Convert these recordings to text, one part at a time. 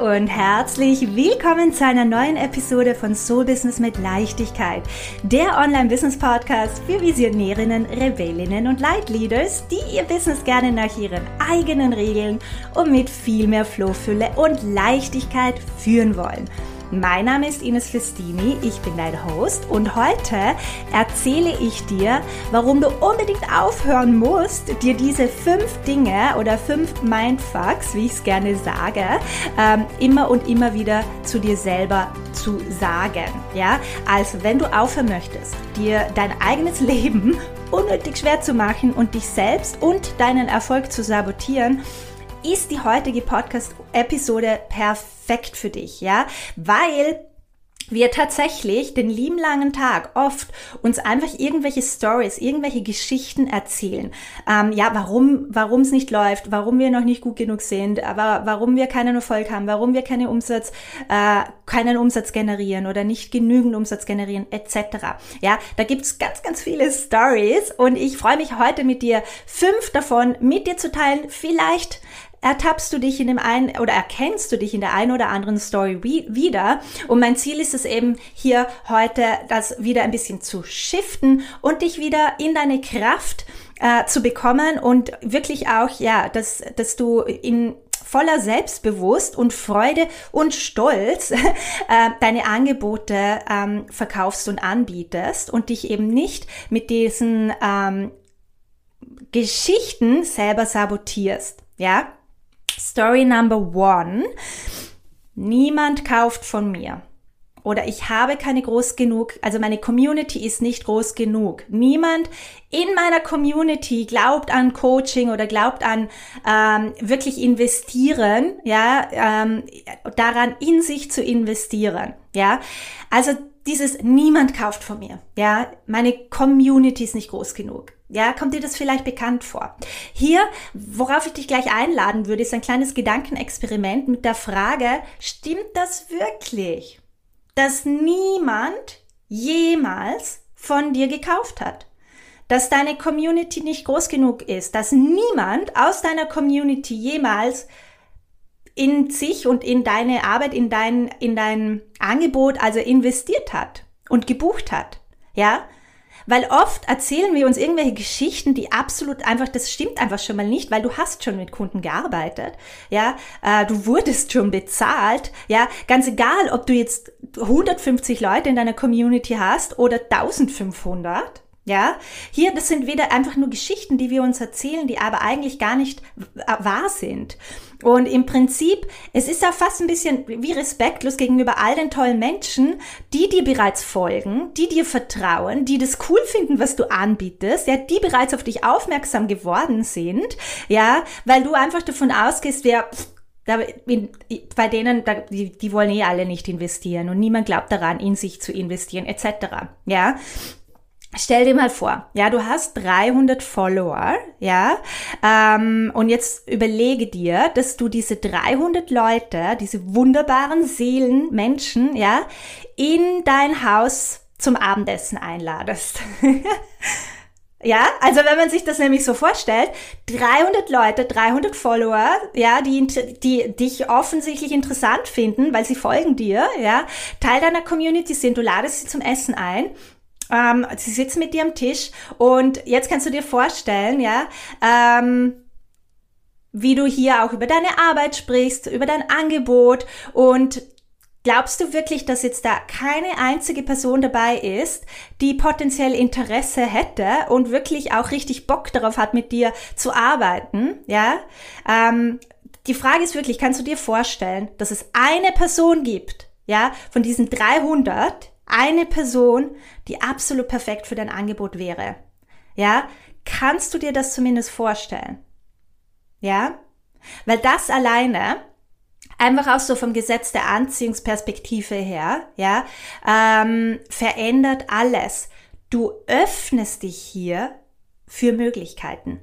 und herzlich willkommen zu einer neuen Episode von Soul Business mit Leichtigkeit, der Online-Business-Podcast für Visionärinnen, Rebellinnen und Leitleaders, die ihr Business gerne nach ihren eigenen Regeln und mit viel mehr Flohfülle und Leichtigkeit führen wollen. Mein Name ist Ines Festini, ich bin dein Host und heute erzähle ich dir, warum du unbedingt aufhören musst, dir diese fünf Dinge oder fünf Mindfucks, wie ich es gerne sage, ähm, immer und immer wieder zu dir selber zu sagen. Ja, also wenn du aufhören möchtest, dir dein eigenes Leben unnötig schwer zu machen und dich selbst und deinen Erfolg zu sabotieren, ist die heutige Podcast-Episode perfekt für dich, ja, weil wir tatsächlich den lieben langen Tag oft uns einfach irgendwelche Stories, irgendwelche Geschichten erzählen. Ähm, ja, warum, warum es nicht läuft, warum wir noch nicht gut genug sind, aber warum wir keinen Erfolg haben, warum wir keinen Umsatz, äh, keinen Umsatz generieren oder nicht genügend Umsatz generieren, etc. Ja, da gibt's ganz, ganz viele Stories und ich freue mich heute mit dir fünf davon mit dir zu teilen. Vielleicht ertappst du dich in dem einen oder erkennst du dich in der einen oder anderen Story wieder. Und mein Ziel ist es eben hier heute, das wieder ein bisschen zu shiften und dich wieder in deine Kraft äh, zu bekommen und wirklich auch, ja, dass, dass du in voller Selbstbewusst und Freude und Stolz äh, deine Angebote ähm, verkaufst und anbietest und dich eben nicht mit diesen ähm, Geschichten selber sabotierst. Ja, Story number one. Niemand kauft von mir. Oder ich habe keine groß genug, also meine Community ist nicht groß genug. Niemand in meiner Community glaubt an Coaching oder glaubt an ähm, wirklich investieren, ja, ähm, daran in sich zu investieren, ja. Also dieses niemand kauft von mir, ja. Meine Community ist nicht groß genug. Ja, kommt dir das vielleicht bekannt vor? Hier, worauf ich dich gleich einladen würde, ist ein kleines Gedankenexperiment mit der Frage, stimmt das wirklich, dass niemand jemals von dir gekauft hat? Dass deine Community nicht groß genug ist, dass niemand aus deiner Community jemals in sich und in deine Arbeit, in dein, in dein Angebot also investiert hat und gebucht hat. Ja, weil oft erzählen wir uns irgendwelche Geschichten, die absolut einfach, das stimmt einfach schon mal nicht, weil du hast schon mit Kunden gearbeitet. Ja, äh, du wurdest schon bezahlt. Ja, ganz egal, ob du jetzt 150 Leute in deiner Community hast oder 1500. Ja, hier, das sind wieder einfach nur Geschichten, die wir uns erzählen, die aber eigentlich gar nicht wahr sind. Und im Prinzip, es ist ja fast ein bisschen wie respektlos gegenüber all den tollen Menschen, die dir bereits folgen, die dir vertrauen, die das cool finden, was du anbietest, ja, die bereits auf dich aufmerksam geworden sind, ja, weil du einfach davon ausgehst, wer, bei denen, die wollen eh alle nicht investieren und niemand glaubt daran, in sich zu investieren, etc. Ja, Stell dir mal vor, ja, du hast 300 Follower, ja, ähm, und jetzt überlege dir, dass du diese 300 Leute, diese wunderbaren Seelen, Menschen, ja, in dein Haus zum Abendessen einladest. ja, also wenn man sich das nämlich so vorstellt, 300 Leute, 300 Follower, ja, die, die dich offensichtlich interessant finden, weil sie folgen dir, ja, Teil deiner Community sind, du ladest sie zum Essen ein ähm, sie sitzen mit dir am Tisch und jetzt kannst du dir vorstellen, ja, ähm, wie du hier auch über deine Arbeit sprichst, über dein Angebot und Glaubst du wirklich, dass jetzt da keine einzige Person dabei ist, die potenziell Interesse hätte und wirklich auch richtig Bock darauf hat, mit dir zu arbeiten? Ja. Ähm, die Frage ist wirklich, kannst du dir vorstellen, dass es eine Person gibt, ja, von diesen 300, eine Person, die absolut perfekt für dein Angebot wäre. Ja, kannst du dir das zumindest vorstellen? Ja, weil das alleine einfach auch so vom Gesetz der Anziehungsperspektive her, ja, ähm, verändert alles. Du öffnest dich hier für Möglichkeiten.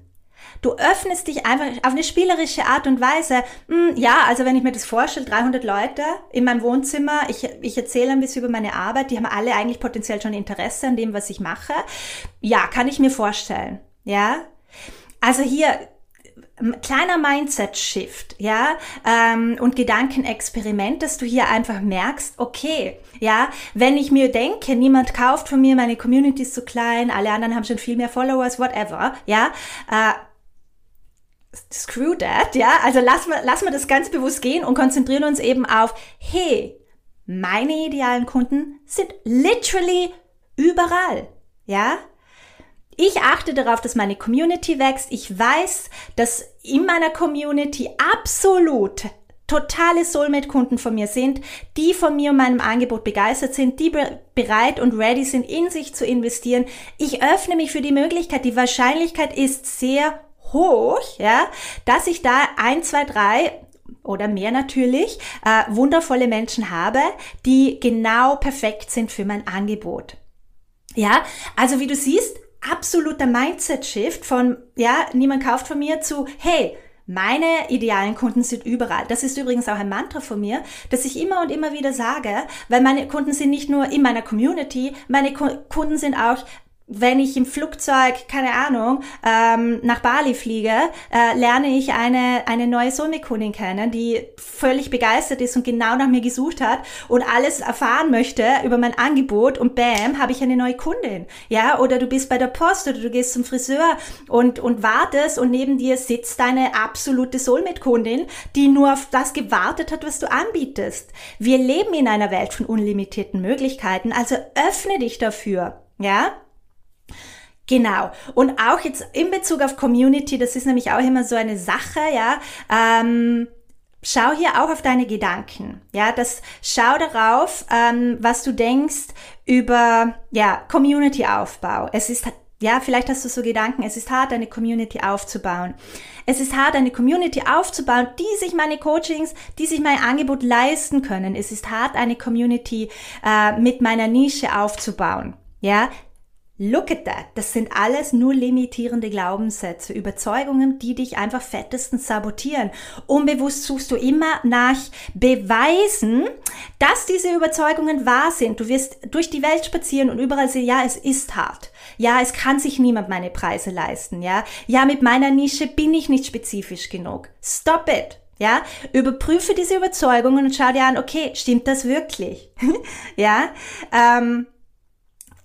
Du öffnest dich einfach auf eine spielerische Art und Weise. Hm, ja, also wenn ich mir das vorstelle, 300 Leute in meinem Wohnzimmer, ich, ich erzähle ein bisschen über meine Arbeit, die haben alle eigentlich potenziell schon Interesse an dem, was ich mache. Ja, kann ich mir vorstellen. Ja. Also hier, kleiner Mindset-Shift, ja, ähm, und Gedankenexperiment, dass du hier einfach merkst, okay, ja, wenn ich mir denke, niemand kauft von mir, meine Community ist zu klein, alle anderen haben schon viel mehr Followers, whatever, ja, äh, screw that, ja, also lass mal, lass mal das ganz bewusst gehen und konzentrieren uns eben auf, hey, meine idealen Kunden sind literally überall, ja, ich achte darauf, dass meine Community wächst. Ich weiß, dass in meiner Community absolut totale Soulmate-Kunden von mir sind, die von mir und meinem Angebot begeistert sind, die bereit und ready sind, in sich zu investieren. Ich öffne mich für die Möglichkeit. Die Wahrscheinlichkeit ist sehr hoch, ja, dass ich da ein, zwei, drei oder mehr natürlich, äh, wundervolle Menschen habe, die genau perfekt sind für mein Angebot. Ja, also wie du siehst, absoluter Mindset-Shift von, ja, niemand kauft von mir zu, hey, meine idealen Kunden sind überall. Das ist übrigens auch ein Mantra von mir, das ich immer und immer wieder sage, weil meine Kunden sind nicht nur in meiner Community, meine Kunden sind auch wenn ich im Flugzeug, keine Ahnung, ähm, nach Bali fliege, äh, lerne ich eine, eine neue Soulmate-Kundin kennen, die völlig begeistert ist und genau nach mir gesucht hat und alles erfahren möchte über mein Angebot und bam, habe ich eine neue Kundin. Ja, oder du bist bei der Post oder du gehst zum Friseur und, und wartest und neben dir sitzt deine absolute Soulmate-Kundin, die nur auf das gewartet hat, was du anbietest. Wir leben in einer Welt von unlimitierten Möglichkeiten, also öffne dich dafür. Ja, Genau. Und auch jetzt in Bezug auf Community, das ist nämlich auch immer so eine Sache, ja. Ähm, schau hier auch auf deine Gedanken. Ja, das schau darauf, ähm, was du denkst über ja Community-Aufbau. Es ist ja, vielleicht hast du so Gedanken, es ist hart, eine Community aufzubauen. Es ist hart, eine Community aufzubauen, die sich meine Coachings, die sich mein Angebot leisten können. Es ist hart, eine Community äh, mit meiner Nische aufzubauen. Ja, Look at that. Das sind alles nur limitierende Glaubenssätze, Überzeugungen, die dich einfach fettestens sabotieren. Unbewusst suchst du immer nach Beweisen, dass diese Überzeugungen wahr sind. Du wirst durch die Welt spazieren und überall sehen, ja, es ist hart. Ja, es kann sich niemand meine Preise leisten. Ja, ja, mit meiner Nische bin ich nicht spezifisch genug. Stop it. Ja, überprüfe diese Überzeugungen und schau dir an, okay, stimmt das wirklich? ja, ähm,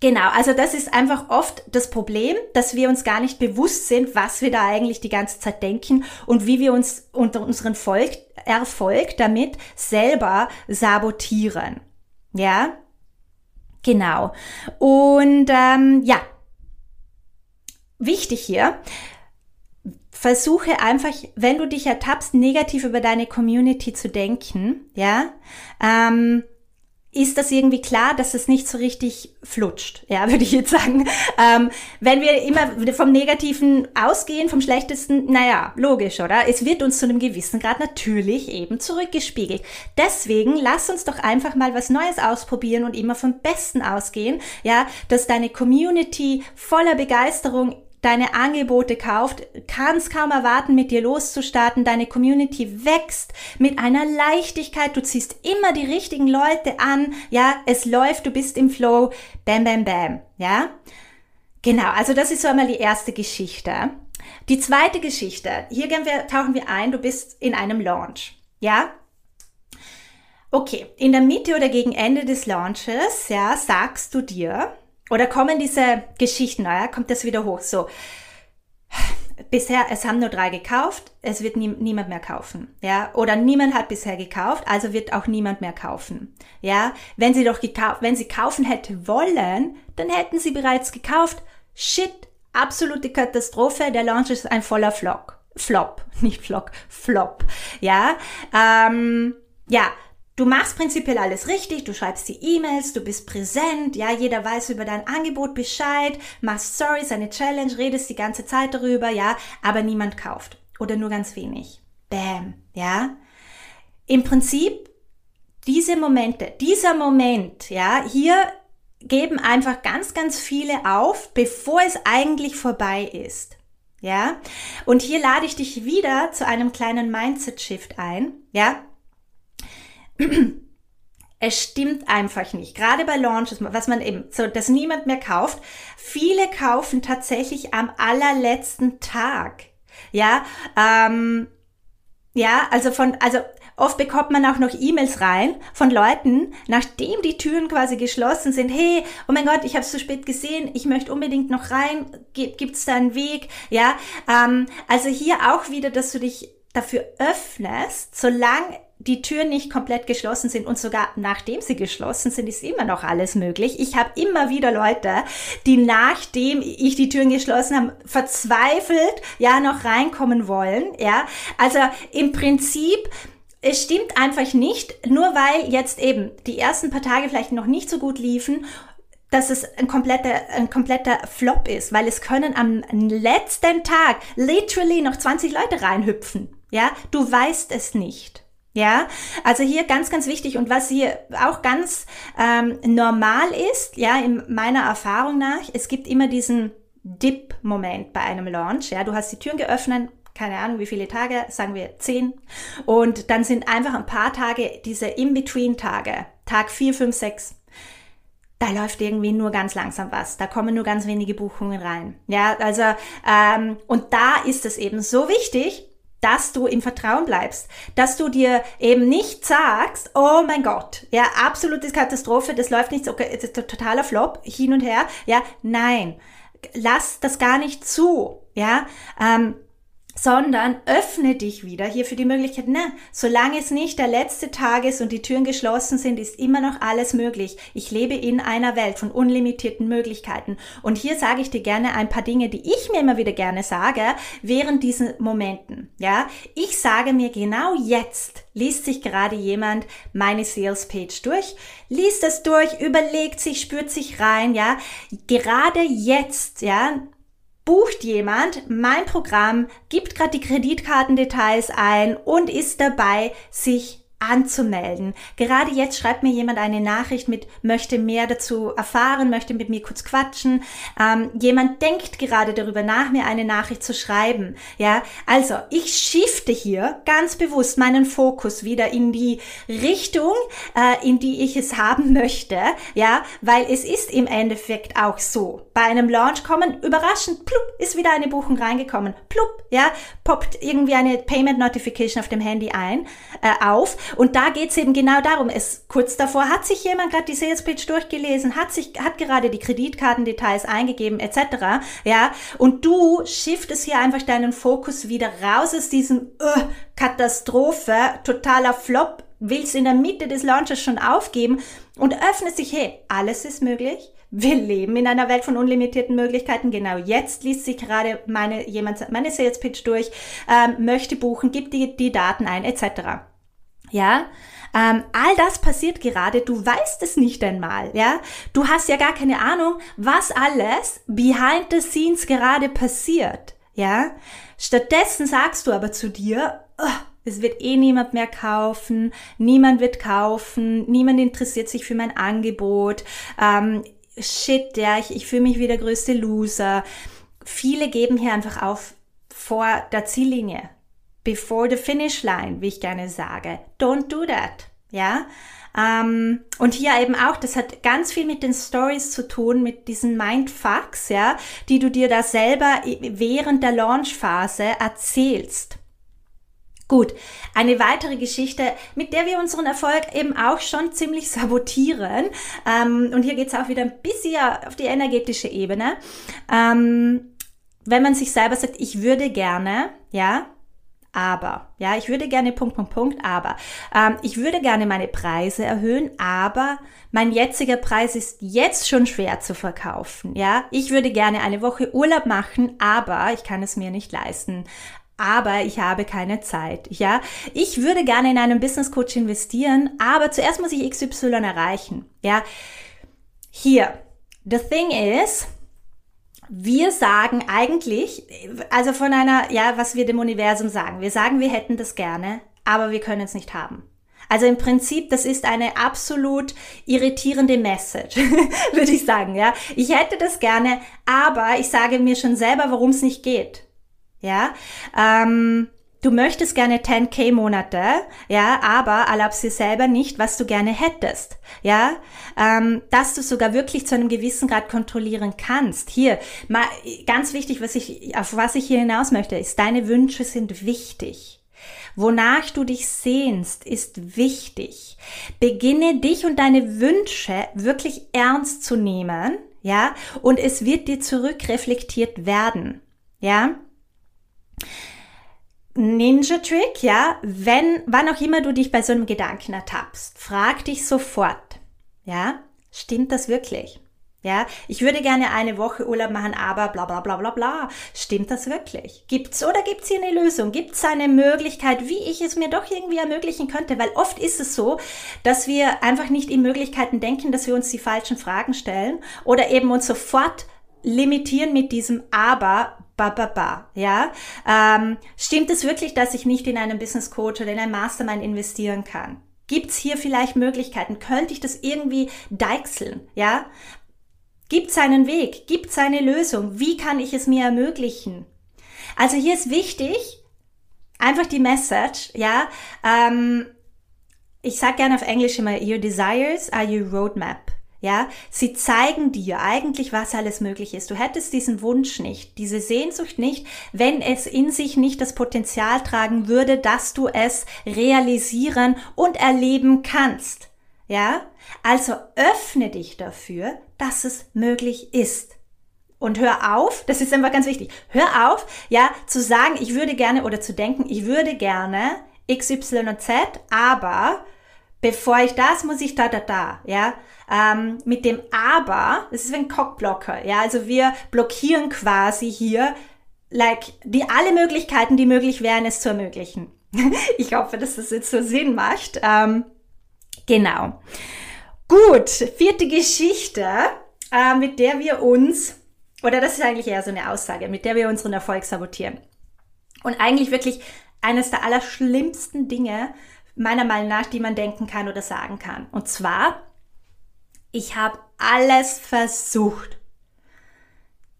Genau, also das ist einfach oft das Problem, dass wir uns gar nicht bewusst sind, was wir da eigentlich die ganze Zeit denken und wie wir uns unter unseren Volk, Erfolg damit selber sabotieren. Ja, genau. Und ähm, ja, wichtig hier, versuche einfach, wenn du dich ertappst, negativ über deine Community zu denken, ja, ähm, ist das irgendwie klar, dass es nicht so richtig flutscht, ja, würde ich jetzt sagen. Ähm, wenn wir immer vom Negativen ausgehen, vom Schlechtesten, naja, logisch, oder? Es wird uns zu einem gewissen Grad natürlich eben zurückgespiegelt. Deswegen lass uns doch einfach mal was Neues ausprobieren und immer vom Besten ausgehen, ja, dass deine Community voller Begeisterung deine Angebote kauft, kannst kaum erwarten, mit dir loszustarten. Deine Community wächst mit einer Leichtigkeit. Du ziehst immer die richtigen Leute an. Ja, es läuft, du bist im Flow. Bam, bam, bam. Ja. Genau. Also das ist so einmal die erste Geschichte. Die zweite Geschichte. Hier gehen wir, tauchen wir ein. Du bist in einem Launch. Ja. Okay. In der Mitte oder gegen Ende des Launches, ja, sagst du dir, oder kommen diese Geschichten, ja, kommt das wieder hoch, so. Bisher, es haben nur drei gekauft, es wird nie, niemand mehr kaufen, ja, oder niemand hat bisher gekauft, also wird auch niemand mehr kaufen, ja. Wenn sie doch gekauft, wenn sie kaufen hätte wollen, dann hätten sie bereits gekauft. Shit, absolute Katastrophe, der Launch ist ein voller Flop, Flop, nicht Flock, Flop, ja. Ähm, ja, Du machst prinzipiell alles richtig, du schreibst die E-Mails, du bist präsent, ja, jeder weiß über dein Angebot Bescheid, machst Stories, eine Challenge, redest die ganze Zeit darüber, ja, aber niemand kauft oder nur ganz wenig. Bam, ja. Im Prinzip diese Momente, dieser Moment, ja, hier geben einfach ganz, ganz viele auf, bevor es eigentlich vorbei ist. Ja? Und hier lade ich dich wieder zu einem kleinen Mindset Shift ein, ja? es stimmt einfach nicht. Gerade bei Launches, was man eben, so, dass niemand mehr kauft. Viele kaufen tatsächlich am allerletzten Tag. Ja, ähm, ja, also von, also oft bekommt man auch noch E-Mails rein von Leuten, nachdem die Türen quasi geschlossen sind. Hey, oh mein Gott, ich habe es zu spät gesehen, ich möchte unbedingt noch rein. Gibt es da einen Weg? Ja, ähm, also hier auch wieder, dass du dich dafür öffnest, solange die Türen nicht komplett geschlossen sind und sogar nachdem sie geschlossen sind, ist immer noch alles möglich. Ich habe immer wieder Leute, die nachdem ich die Türen geschlossen habe, verzweifelt ja noch reinkommen wollen. Ja, also im Prinzip es stimmt einfach nicht, nur weil jetzt eben die ersten paar Tage vielleicht noch nicht so gut liefen dass es ein kompletter, ein kompletter Flop ist, weil es können am letzten Tag literally noch 20 Leute reinhüpfen. Ja, du weißt es nicht. Ja, also hier ganz, ganz wichtig und was hier auch ganz ähm, normal ist, ja, in meiner Erfahrung nach, es gibt immer diesen Dip-Moment bei einem Launch. Ja, du hast die Türen geöffnet, keine Ahnung wie viele Tage, sagen wir zehn, und dann sind einfach ein paar Tage diese In-Between-Tage, Tag vier, fünf, sechs. Da läuft irgendwie nur ganz langsam was. Da kommen nur ganz wenige Buchungen rein. Ja, also ähm, und da ist es eben so wichtig, dass du im Vertrauen bleibst, dass du dir eben nicht sagst, oh mein Gott, ja, absolute Katastrophe, das läuft nicht okay, es ist totaler Flop, hin und her, ja, nein, lass das gar nicht zu, ja, ähm, sondern öffne dich wieder hier für die Möglichkeit, ne, solange es nicht der letzte Tag ist und die Türen geschlossen sind, ist immer noch alles möglich. Ich lebe in einer Welt von unlimitierten Möglichkeiten. Und hier sage ich dir gerne ein paar Dinge, die ich mir immer wieder gerne sage, während diesen Momenten. Ja, ich sage mir genau jetzt, liest sich gerade jemand meine Sales Page durch, liest es durch, überlegt sich, spürt sich rein, ja, gerade jetzt, ja, bucht jemand mein Programm, gibt gerade die Kreditkartendetails ein und ist dabei, sich anzumelden. Gerade jetzt schreibt mir jemand eine Nachricht mit, möchte mehr dazu erfahren, möchte mit mir kurz quatschen. Ähm, jemand denkt gerade darüber nach, mir eine Nachricht zu schreiben. Ja, also ich shifte hier ganz bewusst meinen Fokus wieder in die Richtung, äh, in die ich es haben möchte. Ja, weil es ist im Endeffekt auch so. Bei einem Launch kommen überraschend, plupp, ist wieder eine Buchung reingekommen. Plupp, ja, poppt irgendwie eine Payment Notification auf dem Handy ein, äh, auf und da geht's eben genau darum. Es kurz davor hat sich jemand gerade die Sales Pitch durchgelesen, hat sich hat gerade die Kreditkartendetails eingegeben etc. Ja, und du shiftest hier einfach deinen Fokus wieder raus aus diesem uh, Katastrophe, totaler Flop, willst in der Mitte des Launches schon aufgeben und öffnest dich, hey, alles ist möglich. Wir leben in einer Welt von unlimitierten Möglichkeiten. Genau jetzt liest sich gerade meine, jemand meine Sales Pitch durch, ähm, möchte buchen, gibt die, die Daten ein, etc. Ja, ähm, all das passiert gerade, du weißt es nicht einmal, ja. Du hast ja gar keine Ahnung, was alles behind the scenes gerade passiert, ja. Stattdessen sagst du aber zu dir, oh, es wird eh niemand mehr kaufen, niemand wird kaufen, niemand interessiert sich für mein Angebot, ähm, shit, ja, ich, ich fühle mich wie der größte Loser. Viele geben hier einfach auf vor der Ziellinie, before the finish line, wie ich gerne sage. Don't do that. Ja. Ähm, und hier eben auch, das hat ganz viel mit den Stories zu tun, mit diesen Mindfucks, ja, die du dir da selber während der Launchphase erzählst. Gut, eine weitere Geschichte, mit der wir unseren Erfolg eben auch schon ziemlich sabotieren. Ähm, und hier geht's auch wieder ein bisschen auf die energetische Ebene. Ähm, wenn man sich selber sagt, ich würde gerne, ja, aber, ja, ich würde gerne Punkt, Punkt, Punkt, aber. Ähm, ich würde gerne meine Preise erhöhen, aber mein jetziger Preis ist jetzt schon schwer zu verkaufen, ja. Ich würde gerne eine Woche Urlaub machen, aber ich kann es mir nicht leisten. Aber ich habe keine Zeit, ja. Ich würde gerne in einen Business Coach investieren, aber zuerst muss ich XY erreichen, ja. Hier, the thing is, wir sagen eigentlich, also von einer, ja, was wir dem Universum sagen. Wir sagen, wir hätten das gerne, aber wir können es nicht haben. Also im Prinzip, das ist eine absolut irritierende Message, würde ich sagen, ja. Ich hätte das gerne, aber ich sage mir schon selber, warum es nicht geht. Ja. Ähm, du möchtest gerne 10k Monate, ja, aber erlaubst dir selber nicht, was du gerne hättest, ja, ähm, dass du sogar wirklich zu einem gewissen Grad kontrollieren kannst. Hier, mal ganz wichtig, was ich, auf was ich hier hinaus möchte, ist, deine Wünsche sind wichtig. Wonach du dich sehnst, ist wichtig. Beginne dich und deine Wünsche wirklich ernst zu nehmen, ja, und es wird dir zurückreflektiert werden, ja. Ninja Trick, ja, wenn, wann auch immer du dich bei so einem Gedanken ertappst, frag dich sofort, ja, stimmt das wirklich? Ja, ich würde gerne eine Woche Urlaub machen, aber bla bla bla bla bla. Stimmt das wirklich? Gibt's oder gibt's hier eine Lösung? Gibt's eine Möglichkeit, wie ich es mir doch irgendwie ermöglichen könnte? Weil oft ist es so, dass wir einfach nicht in Möglichkeiten denken, dass wir uns die falschen Fragen stellen oder eben uns sofort limitieren mit diesem aber ba ba ba. Ja, ähm, stimmt es wirklich, dass ich nicht in einen Business Coach oder in ein Mastermind investieren kann? Gibt's hier vielleicht Möglichkeiten? Könnte ich das irgendwie deichseln? Ja, Gibt seinen Weg, gibt seine Lösung. Wie kann ich es mir ermöglichen? Also hier ist wichtig, einfach die Message, ja. Ähm, ich sage gerne auf Englisch immer, your desires are your roadmap. Ja, sie zeigen dir eigentlich, was alles möglich ist. Du hättest diesen Wunsch nicht, diese Sehnsucht nicht, wenn es in sich nicht das Potenzial tragen würde, dass du es realisieren und erleben kannst. Ja? Also öffne dich dafür, dass es möglich ist. Und hör auf, das ist einfach ganz wichtig, hör auf, ja, zu sagen, ich würde gerne oder zu denken, ich würde gerne X, Y und Z, aber bevor ich das, muss ich da, da, da, ja. Ähm, mit dem Aber, das ist wie ein Cockblocker, ja, also wir blockieren quasi hier, like, die alle Möglichkeiten, die möglich wären, es zu ermöglichen. ich hoffe, dass das jetzt so Sinn macht. Ähm, Genau. Gut, vierte Geschichte, äh, mit der wir uns, oder das ist eigentlich eher so eine Aussage, mit der wir unseren Erfolg sabotieren. Und eigentlich wirklich eines der allerschlimmsten Dinge, meiner Meinung nach, die man denken kann oder sagen kann. Und zwar, ich habe alles versucht.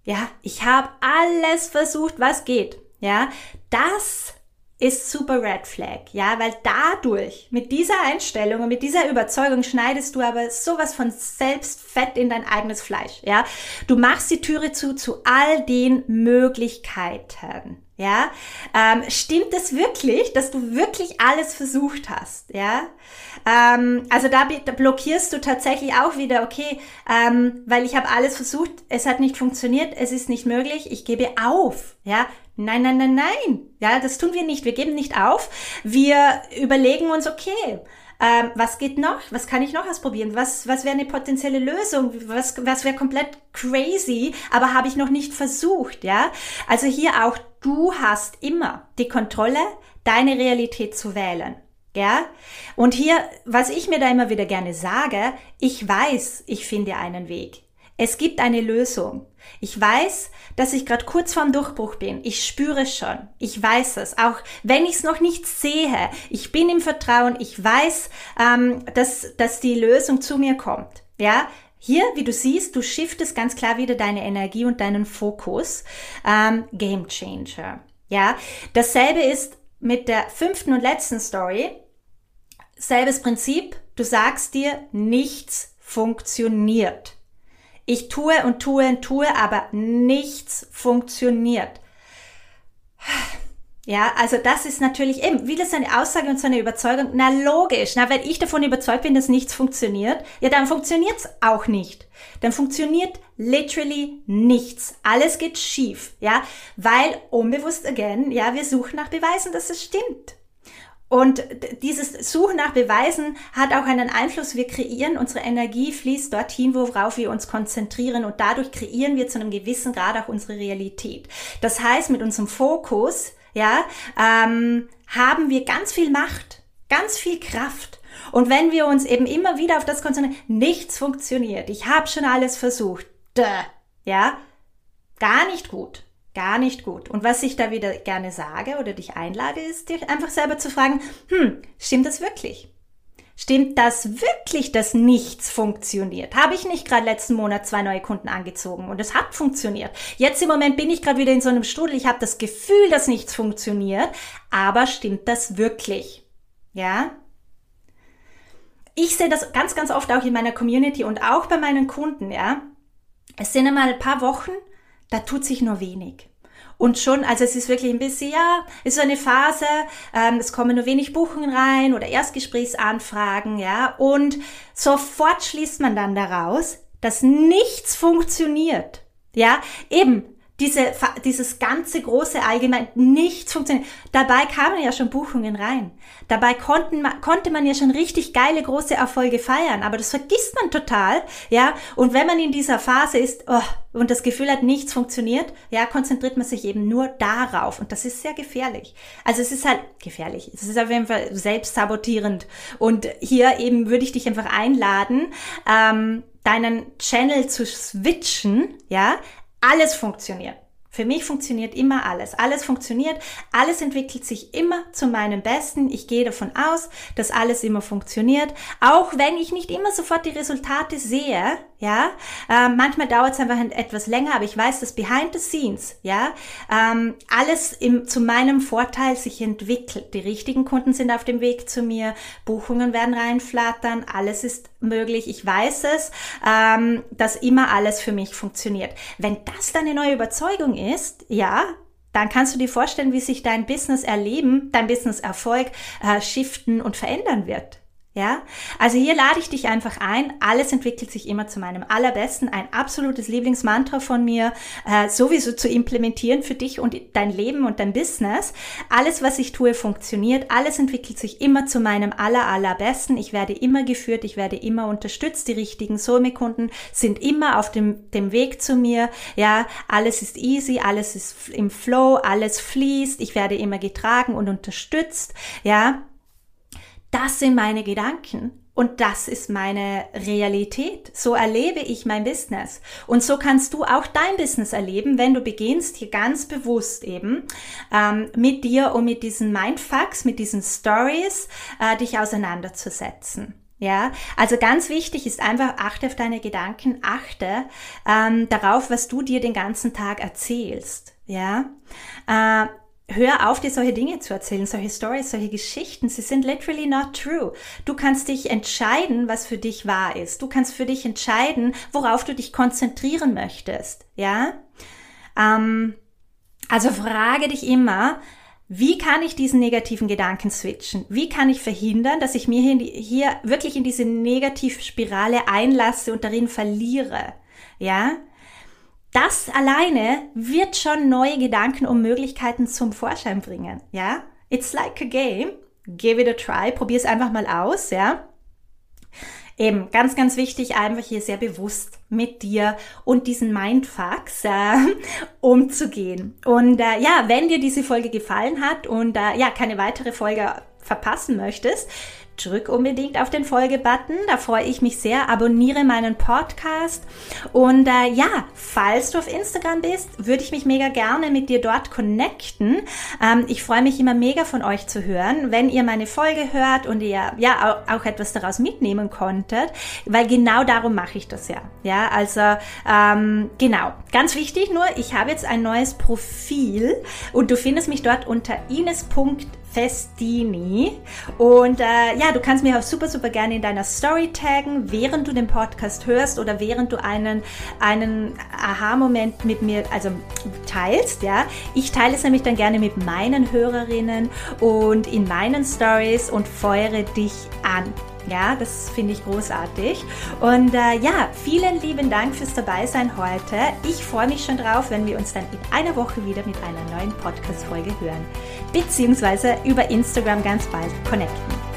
Ja, ich habe alles versucht, was geht. Ja, das ist super Red Flag, ja, weil dadurch, mit dieser Einstellung und mit dieser Überzeugung schneidest du aber sowas von selbst Fett in dein eigenes Fleisch, ja. Du machst die Türe zu, zu all den Möglichkeiten, ja. Ähm, stimmt es wirklich, dass du wirklich alles versucht hast, ja? Ähm, also da, da, blockierst du tatsächlich auch wieder, okay, ähm, weil ich habe alles versucht, es hat nicht funktioniert, es ist nicht möglich, ich gebe auf, ja. Nein, nein, nein, nein. Ja, das tun wir nicht. Wir geben nicht auf. Wir überlegen uns, okay, ähm, was geht noch? Was kann ich noch ausprobieren? Was, was wäre eine potenzielle Lösung? Was, was wäre komplett crazy, aber habe ich noch nicht versucht, ja? Also hier auch, du hast immer die Kontrolle, deine Realität zu wählen. Ja? Und hier, was ich mir da immer wieder gerne sage, ich weiß, ich finde einen Weg. Es gibt eine Lösung. Ich weiß, dass ich gerade kurz vorm Durchbruch bin. Ich spüre es schon. Ich weiß es. Auch wenn ich es noch nicht sehe. Ich bin im Vertrauen. Ich weiß, ähm, dass, dass die Lösung zu mir kommt. Ja, hier, wie du siehst, du shiftest ganz klar wieder deine Energie und deinen Fokus. Ähm, Game Changer. Ja, dasselbe ist mit der fünften und letzten Story. Selbes Prinzip. Du sagst dir, nichts funktioniert. Ich tue und tue und tue, aber nichts funktioniert. Ja, also das ist natürlich eben, wie das eine Aussage und so eine Überzeugung. Na logisch, na wenn ich davon überzeugt bin, dass nichts funktioniert, ja dann funktioniert's auch nicht. Dann funktioniert literally nichts. Alles geht schief, ja, weil unbewusst again, ja, wir suchen nach Beweisen, dass es stimmt. Und dieses Suchen nach Beweisen hat auch einen Einfluss. Wir kreieren, unsere Energie fließt dorthin, worauf wir uns konzentrieren und dadurch kreieren wir zu einem gewissen Grad auch unsere Realität. Das heißt, mit unserem Fokus, ja, ähm, haben wir ganz viel Macht, ganz viel Kraft. Und wenn wir uns eben immer wieder auf das konzentrieren, nichts funktioniert, ich habe schon alles versucht, ja, gar nicht gut gar nicht gut. Und was ich da wieder gerne sage oder dich einlade, ist dir einfach selber zu fragen, hm, stimmt das wirklich? Stimmt das wirklich, dass nichts funktioniert? Habe ich nicht gerade letzten Monat zwei neue Kunden angezogen und es hat funktioniert? Jetzt im Moment bin ich gerade wieder in so einem Strudel. Ich habe das Gefühl, dass nichts funktioniert, aber stimmt das wirklich? Ja? Ich sehe das ganz, ganz oft auch in meiner Community und auch bei meinen Kunden, ja. Es sind einmal ein paar Wochen, da tut sich nur wenig. Und schon, also es ist wirklich ein bisschen, ja, es ist so eine Phase, ähm, es kommen nur wenig Buchungen rein oder Erstgesprächsanfragen, ja, und sofort schließt man dann daraus, dass nichts funktioniert. Ja, eben, diese, dieses ganze große Allgemein, nichts funktioniert. Dabei kamen ja schon Buchungen rein. Dabei konnten, konnte man ja schon richtig geile große Erfolge feiern, aber das vergisst man total, ja. Und wenn man in dieser Phase ist oh, und das Gefühl hat, nichts funktioniert, ja, konzentriert man sich eben nur darauf und das ist sehr gefährlich. Also es ist halt gefährlich. Es ist auf jeden Fall selbstsabotierend und hier eben würde ich dich einfach einladen, ähm, deinen Channel zu switchen, ja, alles funktioniert. Für mich funktioniert immer alles. Alles funktioniert. Alles entwickelt sich immer zu meinem Besten. Ich gehe davon aus, dass alles immer funktioniert. Auch wenn ich nicht immer sofort die Resultate sehe. Ja, ähm, manchmal dauert es einfach etwas länger, aber ich weiß, dass behind the scenes, ja, ähm, alles im, zu meinem Vorteil sich entwickelt. Die richtigen Kunden sind auf dem Weg zu mir. Buchungen werden reinflattern. Alles ist möglich. Ich weiß es, ähm, dass immer alles für mich funktioniert. Wenn das deine neue Überzeugung ist, ja, dann kannst du dir vorstellen, wie sich dein Business erleben, dein Business Erfolg äh, shiften und verändern wird. Ja, also hier lade ich dich einfach ein. Alles entwickelt sich immer zu meinem allerbesten. Ein absolutes Lieblingsmantra von mir, äh, sowieso zu implementieren für dich und dein Leben und dein Business. Alles, was ich tue, funktioniert. Alles entwickelt sich immer zu meinem aller, allerbesten. Ich werde immer geführt, ich werde immer unterstützt. Die richtigen Soulmate-Kunden sind immer auf dem, dem Weg zu mir. Ja, alles ist easy, alles ist im Flow, alles fließt. Ich werde immer getragen und unterstützt. Ja, das sind meine Gedanken und das ist meine Realität. So erlebe ich mein Business. Und so kannst du auch dein Business erleben, wenn du beginnst, hier ganz bewusst eben ähm, mit dir und mit diesen Mindfucks, mit diesen Stories äh, dich auseinanderzusetzen. Ja, also ganz wichtig ist einfach, achte auf deine Gedanken, achte ähm, darauf, was du dir den ganzen Tag erzählst. Ja, äh, Hör auf, dir solche Dinge zu erzählen, solche Stories, solche Geschichten. Sie sind literally not true. Du kannst dich entscheiden, was für dich wahr ist. Du kannst für dich entscheiden, worauf du dich konzentrieren möchtest. Ja? Ähm, also frage dich immer, wie kann ich diesen negativen Gedanken switchen? Wie kann ich verhindern, dass ich mir hier, hier wirklich in diese Negativspirale einlasse und darin verliere? Ja? Das alleine wird schon neue Gedanken und Möglichkeiten zum Vorschein bringen, ja? It's like a game. Give it a try. Probier es einfach mal aus, ja? Eben, ganz, ganz wichtig, einfach hier sehr bewusst mit dir und diesen Mindfucks äh, umzugehen. Und äh, ja, wenn dir diese Folge gefallen hat und äh, ja, keine weitere Folge verpassen möchtest, drück unbedingt auf den Folge-Button. Da freue ich mich sehr. Abonniere meinen Podcast. Und äh, ja, falls du auf Instagram bist, würde ich mich mega gerne mit dir dort connecten. Ähm, ich freue mich immer mega von euch zu hören, wenn ihr meine Folge hört und ihr ja auch, auch etwas daraus mitnehmen konntet, weil genau darum mache ich das ja. Ja, also ähm, genau. Ganz wichtig nur, ich habe jetzt ein neues Profil und du findest mich dort unter ines.de Festini. Und äh, ja, du kannst mich auch super, super gerne in deiner Story taggen, während du den Podcast hörst oder während du einen, einen Aha-Moment mit mir also teilst. Ja, ich teile es nämlich dann gerne mit meinen Hörerinnen und in meinen Stories und feuere dich an. Ja, das finde ich großartig. Und äh, ja, vielen lieben Dank fürs Dabeisein heute. Ich freue mich schon drauf, wenn wir uns dann in einer Woche wieder mit einer neuen Podcast-Folge hören. Beziehungsweise über Instagram ganz bald connecten.